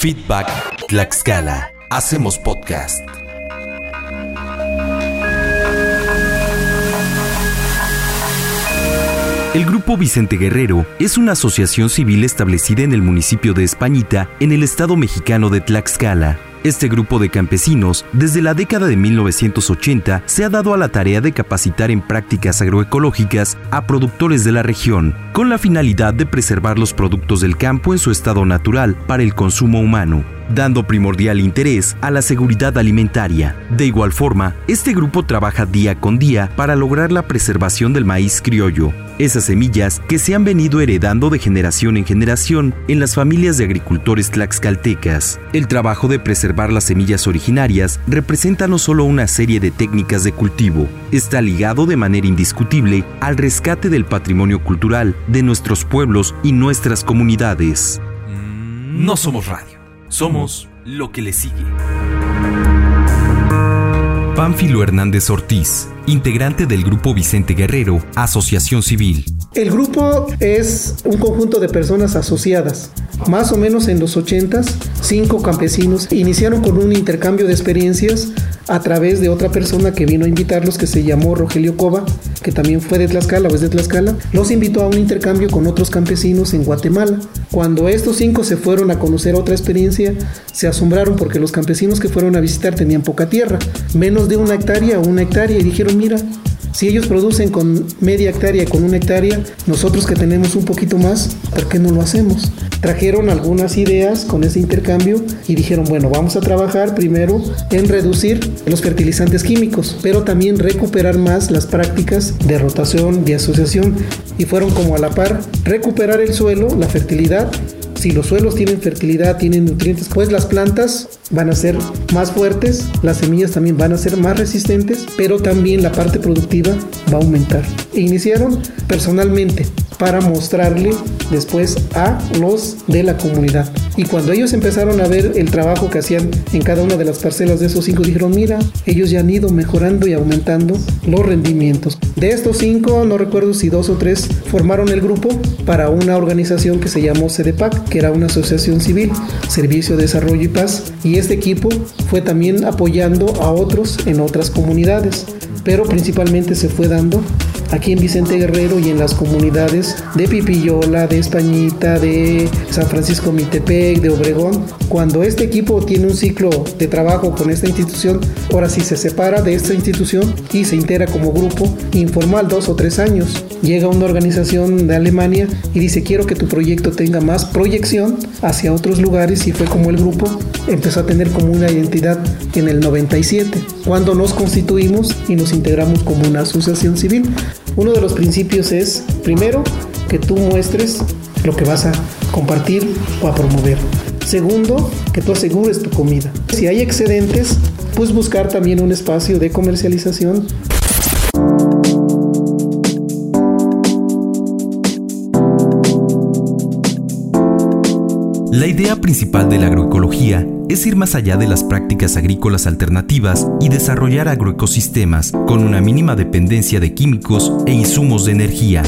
Feedback Tlaxcala. Hacemos podcast. El Grupo Vicente Guerrero es una asociación civil establecida en el municipio de Españita, en el estado mexicano de Tlaxcala. Este grupo de campesinos, desde la década de 1980, se ha dado a la tarea de capacitar en prácticas agroecológicas a productores de la región, con la finalidad de preservar los productos del campo en su estado natural para el consumo humano dando primordial interés a la seguridad alimentaria. De igual forma, este grupo trabaja día con día para lograr la preservación del maíz criollo, esas semillas que se han venido heredando de generación en generación en las familias de agricultores tlaxcaltecas. El trabajo de preservar las semillas originarias representa no solo una serie de técnicas de cultivo, está ligado de manera indiscutible al rescate del patrimonio cultural de nuestros pueblos y nuestras comunidades. No somos radio somos lo que le sigue. Pánfilo Hernández Ortiz, integrante del Grupo Vicente Guerrero, Asociación Civil. El grupo es un conjunto de personas asociadas. Más o menos en los 80, cinco campesinos iniciaron con un intercambio de experiencias a través de otra persona que vino a invitarlos que se llamó Rogelio Cova, que también fue de Tlaxcala o es de Tlaxcala, los invitó a un intercambio con otros campesinos en Guatemala. Cuando estos cinco se fueron a conocer otra experiencia, se asombraron porque los campesinos que fueron a visitar tenían poca tierra, menos de una hectárea o una hectárea, y dijeron, mira, si ellos producen con media hectárea, con una hectárea, nosotros que tenemos un poquito más, ¿por qué no lo hacemos? Trajeron algunas ideas con ese intercambio y dijeron, bueno, vamos a trabajar primero en reducir los fertilizantes químicos, pero también recuperar más las prácticas de rotación, de asociación. Y fueron como a la par, recuperar el suelo, la fertilidad, si los suelos tienen fertilidad, tienen nutrientes, pues las plantas van a ser más fuertes, las semillas también van a ser más resistentes, pero también la parte productiva va a aumentar. Iniciaron personalmente para mostrarle después a los de la comunidad. Y cuando ellos empezaron a ver el trabajo que hacían en cada una de las parcelas de esos cinco, dijeron, mira, ellos ya han ido mejorando y aumentando los rendimientos. De estos cinco, no recuerdo si dos o tres formaron el grupo para una organización que se llamó CDPAC, que era una asociación civil, Servicio de Desarrollo y Paz. Y este equipo fue también apoyando a otros en otras comunidades, pero principalmente se fue dando aquí en Vicente Guerrero y en las comunidades de Pipillola, de Españita, de San Francisco Mitepec, de Obregón. Cuando este equipo tiene un ciclo de trabajo con esta institución, ahora sí se separa de esta institución y se integra como grupo informal dos o tres años. Llega una organización de Alemania y dice quiero que tu proyecto tenga más proyección hacia otros lugares y fue como el grupo empezó a tener como una identidad en el 97, cuando nos constituimos y nos integramos como una asociación civil. Uno de los principios es, primero, que tú muestres lo que vas a compartir o a promover. Segundo, que tú asegures tu comida. Si hay excedentes, pues buscar también un espacio de comercialización La idea principal de la agroecología es ir más allá de las prácticas agrícolas alternativas y desarrollar agroecosistemas con una mínima dependencia de químicos e insumos de energía,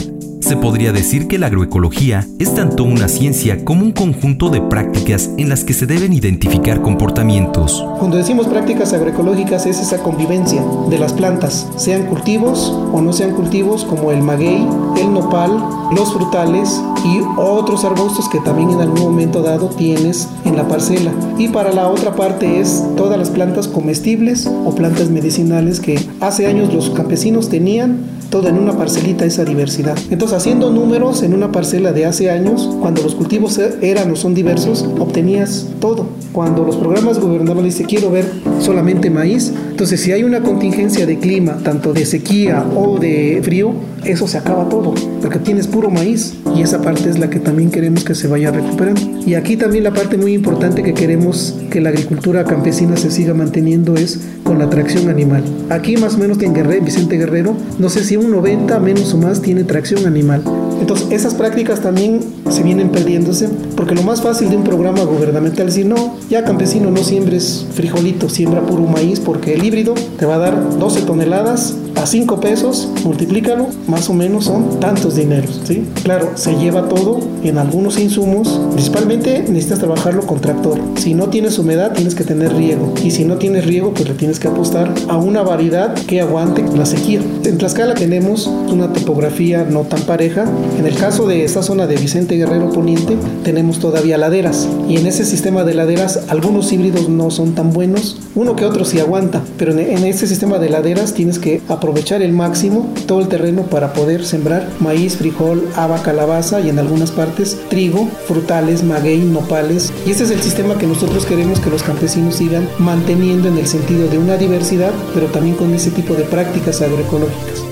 se podría decir que la agroecología es tanto una ciencia como un conjunto de prácticas en las que se deben identificar comportamientos. Cuando decimos prácticas agroecológicas es esa convivencia de las plantas, sean cultivos o no sean cultivos como el maguey, el nopal, los frutales y otros arbustos que también en algún momento dado tienes en la parcela. Y para la otra parte es todas las plantas comestibles o plantas medicinales que hace años los campesinos tenían todo en una parcelita esa diversidad. Entonces, haciendo números en una parcela de hace años, cuando los cultivos eran o son diversos, obtenías todo. Cuando los programas gubernamentales dicen quiero ver solamente maíz, entonces si hay una contingencia de clima, tanto de sequía o de frío, eso se acaba todo, porque tienes puro maíz y esa parte es la que también queremos que se vaya recuperando. Y aquí también la parte muy importante que queremos que la agricultura campesina se siga manteniendo es con la tracción animal. Aquí más o menos en Guerrero, Vicente Guerrero, no sé si un 90 menos o más tiene tracción animal. Entonces esas prácticas también se vienen perdiéndose porque lo más fácil de un programa gubernamental es decir, no, ya campesino no siembres frijolito, siembra puro maíz porque el híbrido te va a dar 12 toneladas a 5 pesos, multiplícalo, más o menos son tantos dineros, ¿sí? Claro, se lleva todo en algunos insumos, principalmente necesitas trabajarlo con tractor. Si no tienes humedad, tienes que tener riego. Y si no tienes riego, pues le tienes que apostar a una variedad que aguante la sequía. En Tlaxcala tenemos una topografía no tan pareja. En el caso de esta zona de Vicente Guerrero Poniente, tenemos todavía laderas. Y en ese sistema de laderas, algunos híbridos no son tan buenos. Uno que otro sí aguanta, pero en ese sistema de laderas tienes que aprovechar el máximo todo el terreno para poder sembrar maíz, frijol, haba, calabaza y en algunas partes trigo, frutales, maguey, nopales. Y ese es el sistema que nosotros queremos que los campesinos sigan manteniendo en el sentido de una diversidad, pero también con ese tipo de prácticas agroecológicas.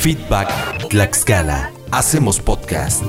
Feedback Tlaxcala. Hacemos podcast.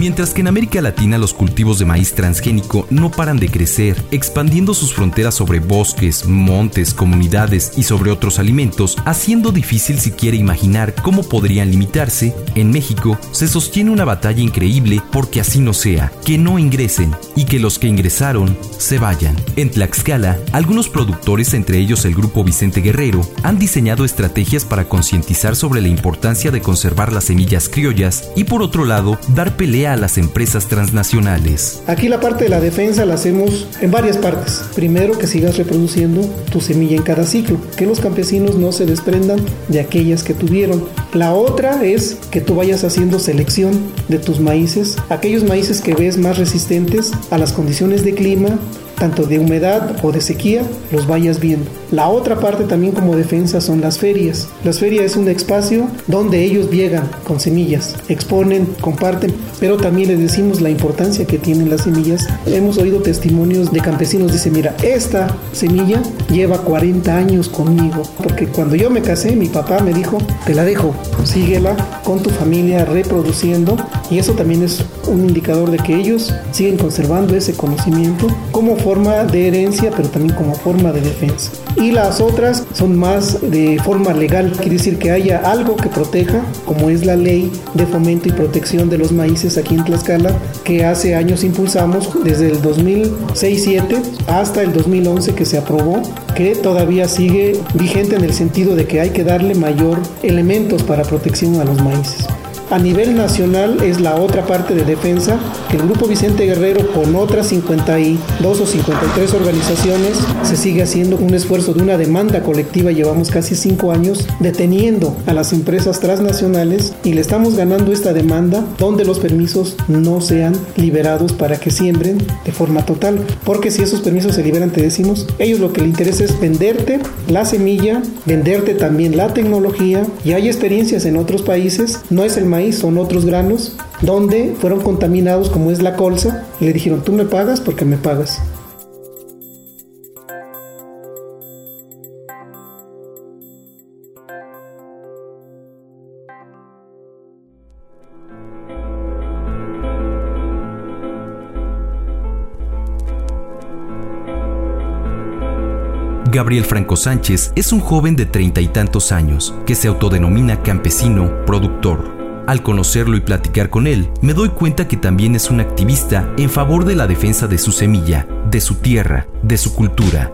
Mientras que en América Latina los cultivos de maíz transgénico no paran de crecer, expandiendo sus fronteras sobre bosques, montes, comunidades y sobre otros alimentos, haciendo difícil siquiera imaginar cómo podrían limitarse, en México se sostiene una batalla increíble porque así no sea, que no ingresen y que los que ingresaron se vayan. En Tlaxcala, algunos productores, entre ellos el grupo Vicente Guerrero, han diseñado estrategias para concientizar sobre la importancia de conservar las semillas criollas y por otro lado, dar pelea a las empresas transnacionales. Aquí la parte de la defensa la hacemos en varias partes. Primero, que sigas reproduciendo tu semilla en cada ciclo, que los campesinos no se desprendan de aquellas que tuvieron. La otra es que tú vayas haciendo selección de tus maíces, aquellos maíces que ves más resistentes a las condiciones de clima, tanto de humedad o de sequía, los vayas viendo. La otra parte también como defensa son las ferias. Las ferias es un espacio donde ellos llegan con semillas, exponen, comparten, pero también les decimos la importancia que tienen las semillas. Hemos oído testimonios de campesinos, dice, mira, esta semilla lleva 40 años conmigo, porque cuando yo me casé, mi papá me dijo, te la dejo, síguela con tu familia reproduciendo y eso también es un indicador de que ellos siguen conservando ese conocimiento como forma de herencia, pero también como forma de defensa. Y las otras son más de forma legal, quiere decir que haya algo que proteja, como es la ley de fomento y protección de los maíces aquí en Tlaxcala, que hace años impulsamos desde el 2006-7 hasta el 2011 que se aprobó, que todavía sigue vigente en el sentido de que hay que darle mayor elementos para protección a los maíces. A nivel nacional es la otra parte de defensa que el Grupo Vicente Guerrero con otras 52 o 53 organizaciones se sigue haciendo un esfuerzo de una demanda colectiva. Llevamos casi cinco años deteniendo a las empresas transnacionales y le estamos ganando esta demanda donde los permisos no sean liberados para que siembren de forma total. Porque si esos permisos se liberan, te decimos, ellos lo que les interesa es venderte la semilla, venderte también la tecnología y hay experiencias en otros países. No es el son otros granos, donde fueron contaminados como es la colza, le dijeron, tú me pagas porque me pagas. Gabriel Franco Sánchez es un joven de treinta y tantos años que se autodenomina campesino productor. Al conocerlo y platicar con él, me doy cuenta que también es un activista en favor de la defensa de su semilla, de su tierra, de su cultura.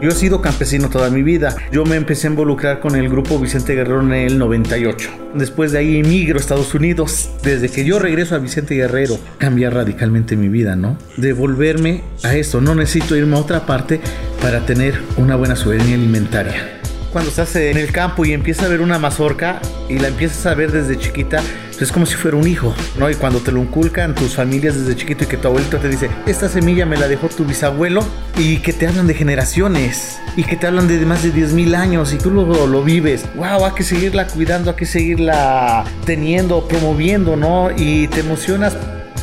Yo he sido campesino toda mi vida. Yo me empecé a involucrar con el grupo Vicente Guerrero en el 98. Después de ahí emigro a Estados Unidos. Desde que yo regreso a Vicente Guerrero, cambia radicalmente mi vida, ¿no? Devolverme a esto. No necesito irme a otra parte para tener una buena soberanía alimentaria cuando estás en el campo y empiezas a ver una mazorca y la empiezas a ver desde chiquita, es como si fuera un hijo, ¿no? Y cuando te lo inculcan tus familias desde chiquito y que tu abuelito te dice, esta semilla me la dejó tu bisabuelo y que te hablan de generaciones y que te hablan de más de 10 mil años y tú lo, lo vives, wow, hay que seguirla cuidando, hay que seguirla teniendo, promoviendo, ¿no? Y te emocionas.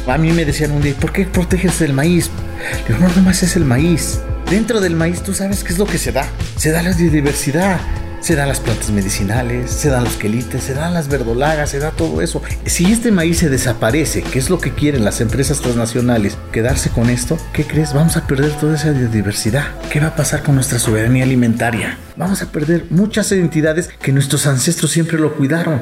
A mí me decían un día, ¿por qué proteges el maíz? Digo, no, nomás es el maíz Dentro del maíz tú sabes qué es lo que se da. Se da la biodiversidad, se dan las plantas medicinales, se dan los quelites, se dan las verdolagas, se da todo eso. Si este maíz se desaparece, que es lo que quieren las empresas transnacionales, quedarse con esto, ¿qué crees? Vamos a perder toda esa biodiversidad. ¿Qué va a pasar con nuestra soberanía alimentaria? Vamos a perder muchas identidades que nuestros ancestros siempre lo cuidaron.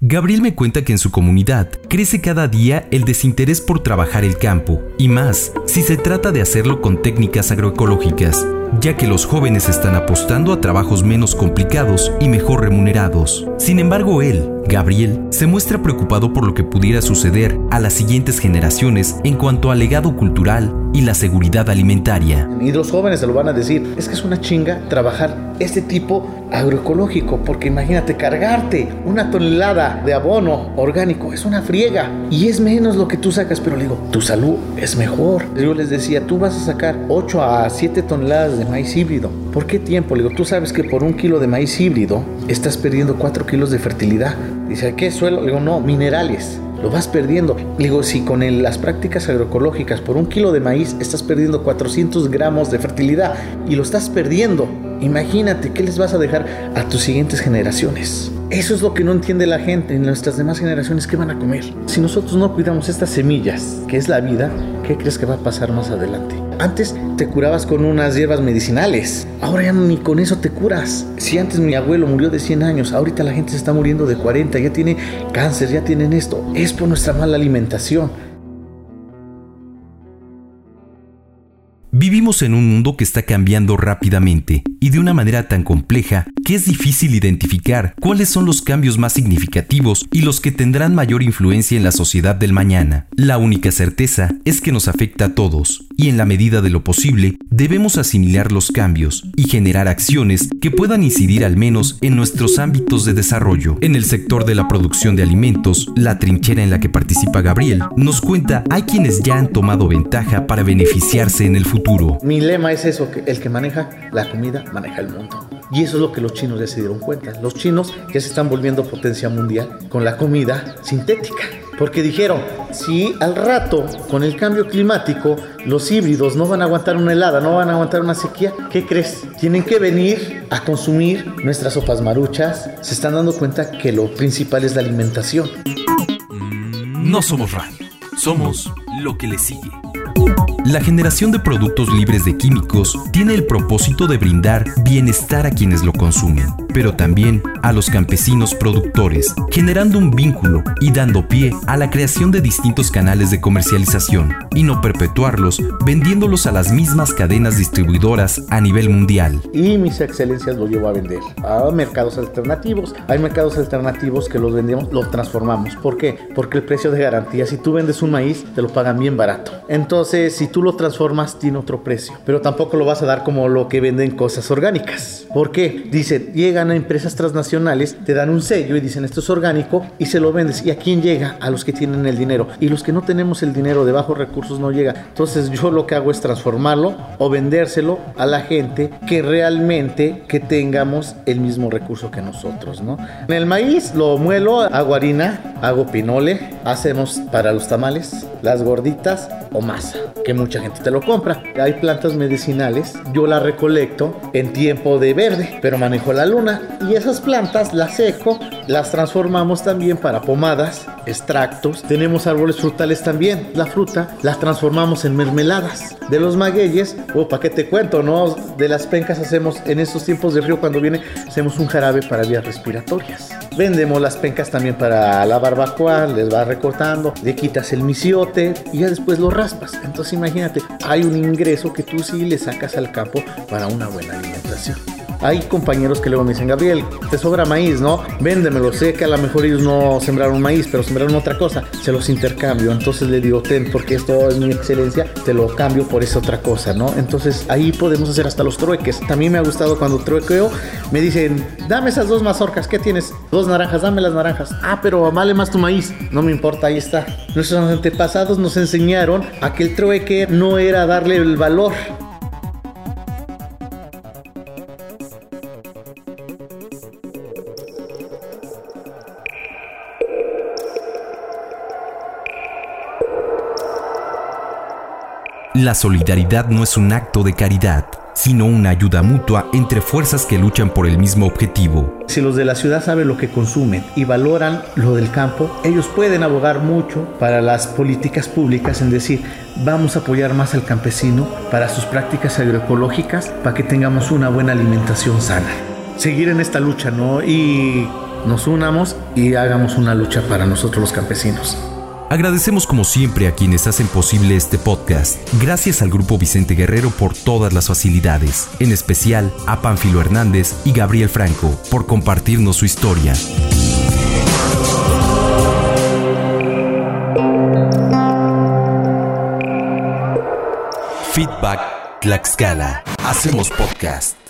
Gabriel me cuenta que en su comunidad crece cada día el desinterés por trabajar el campo, y más si se trata de hacerlo con técnicas agroecológicas, ya que los jóvenes están apostando a trabajos menos complicados y mejor remunerados. Sin embargo, él, Gabriel, se muestra preocupado por lo que pudiera suceder a las siguientes generaciones en cuanto al legado cultural y la seguridad alimentaria. Y los jóvenes se lo van a decir, es que es una chinga trabajar este tipo agroecológico, porque imagínate cargarte una tonelada de abono orgánico, es una friega y es menos lo que tú sacas, pero le digo, tu salud es mejor. Yo les decía, tú vas a sacar 8 a 7 toneladas de maíz híbrido. ¿Por qué tiempo? Le digo, tú sabes que por un kilo de maíz híbrido estás perdiendo 4 kilos de fertilidad. Dice, ¿qué suelo? Le digo, no, minerales lo vas perdiendo. Le digo, si con las prácticas agroecológicas por un kilo de maíz estás perdiendo 400 gramos de fertilidad y lo estás perdiendo, imagínate qué les vas a dejar a tus siguientes generaciones. Eso es lo que no entiende la gente en nuestras demás generaciones, ¿qué van a comer? Si nosotros no cuidamos estas semillas, que es la vida, ¿qué crees que va a pasar más adelante? Antes te curabas con unas hierbas medicinales, ahora ya ni con eso te curas. Si antes mi abuelo murió de 100 años, ahorita la gente se está muriendo de 40, ya tiene cáncer, ya tienen esto. Es por nuestra mala alimentación. Vivimos en un mundo que está cambiando rápidamente y de una manera tan compleja que es difícil identificar cuáles son los cambios más significativos y los que tendrán mayor influencia en la sociedad del mañana. La única certeza es que nos afecta a todos y en la medida de lo posible debemos asimilar los cambios y generar acciones que puedan incidir al menos en nuestros ámbitos de desarrollo. En el sector de la producción de alimentos, la trinchera en la que participa Gabriel nos cuenta hay quienes ya han tomado ventaja para beneficiarse en el futuro mi lema es eso, que el que maneja la comida maneja el mundo. Y eso es lo que los chinos ya se dieron cuenta. Los chinos ya se están volviendo potencia mundial con la comida sintética. Porque dijeron, si al rato, con el cambio climático, los híbridos no van a aguantar una helada, no van a aguantar una sequía, ¿qué crees? Tienen que venir a consumir nuestras sopas maruchas. Se están dando cuenta que lo principal es la alimentación. No somos radio, somos lo que le sigue. La generación de productos libres de químicos tiene el propósito de brindar bienestar a quienes lo consumen, pero también a los campesinos productores, generando un vínculo y dando pie a la creación de distintos canales de comercialización, y no perpetuarlos vendiéndolos a las mismas cadenas distribuidoras a nivel mundial. Y mis excelencias lo llevo a vender a mercados alternativos. Hay mercados alternativos que los vendemos, los transformamos. ¿Por qué? Porque el precio de garantía, si tú vendes un maíz, te lo pagan bien barato. Entonces, si tú lo transformas, tiene otro precio. Pero tampoco lo vas a dar como lo que venden cosas orgánicas. ¿Por qué? Dice, llegan a empresas transnacionales, te dan un sello y dicen esto es orgánico y se lo vendes. ¿Y a quién llega? A los que tienen el dinero. Y los que no tenemos el dinero de bajos recursos no llega. Entonces yo lo que hago es transformarlo o vendérselo a la gente que realmente que tengamos el mismo recurso que nosotros, ¿no? En el maíz lo muelo, hago harina, hago pinole, hacemos para los tamales, las gorditas o masa, mucha gente te lo compra. Hay plantas medicinales, yo las recolecto en tiempo de verde, pero manejo la luna y esas plantas las seco, las transformamos también para pomadas, extractos. Tenemos árboles frutales también. La fruta la transformamos en mermeladas. De los magueyes, o oh, para qué te cuento, ¿no? De las pencas hacemos en estos tiempos de río cuando viene, hacemos un jarabe para vías respiratorias. Vendemos las pencas también para la barbacoa, les vas recortando, le quitas el misiote y ya después lo raspas. Entonces imagínate, hay un ingreso que tú sí le sacas al campo para una buena alimentación. Hay compañeros que luego me dicen, Gabriel, te sobra maíz, ¿no? Véndemelo. Sé que a lo mejor ellos no sembraron maíz, pero sembraron otra cosa. Se los intercambio. Entonces le digo, ten, porque esto es mi excelencia, te lo cambio por esa otra cosa, ¿no? Entonces ahí podemos hacer hasta los trueques. También me ha gustado cuando truequeo, me dicen, dame esas dos mazorcas, ¿qué tienes? Dos naranjas, dame las naranjas. Ah, pero vale más tu maíz. No me importa, ahí está. Nuestros antepasados nos enseñaron a que el trueque no era darle el valor La solidaridad no es un acto de caridad, sino una ayuda mutua entre fuerzas que luchan por el mismo objetivo. Si los de la ciudad saben lo que consumen y valoran lo del campo, ellos pueden abogar mucho para las políticas públicas en decir, vamos a apoyar más al campesino para sus prácticas agroecológicas, para que tengamos una buena alimentación sana. Seguir en esta lucha, ¿no? Y nos unamos y hagamos una lucha para nosotros los campesinos. Agradecemos como siempre a quienes hacen posible este podcast. Gracias al Grupo Vicente Guerrero por todas las facilidades, en especial a Pánfilo Hernández y Gabriel Franco por compartirnos su historia. Feedback Tlaxcala. Hacemos podcast.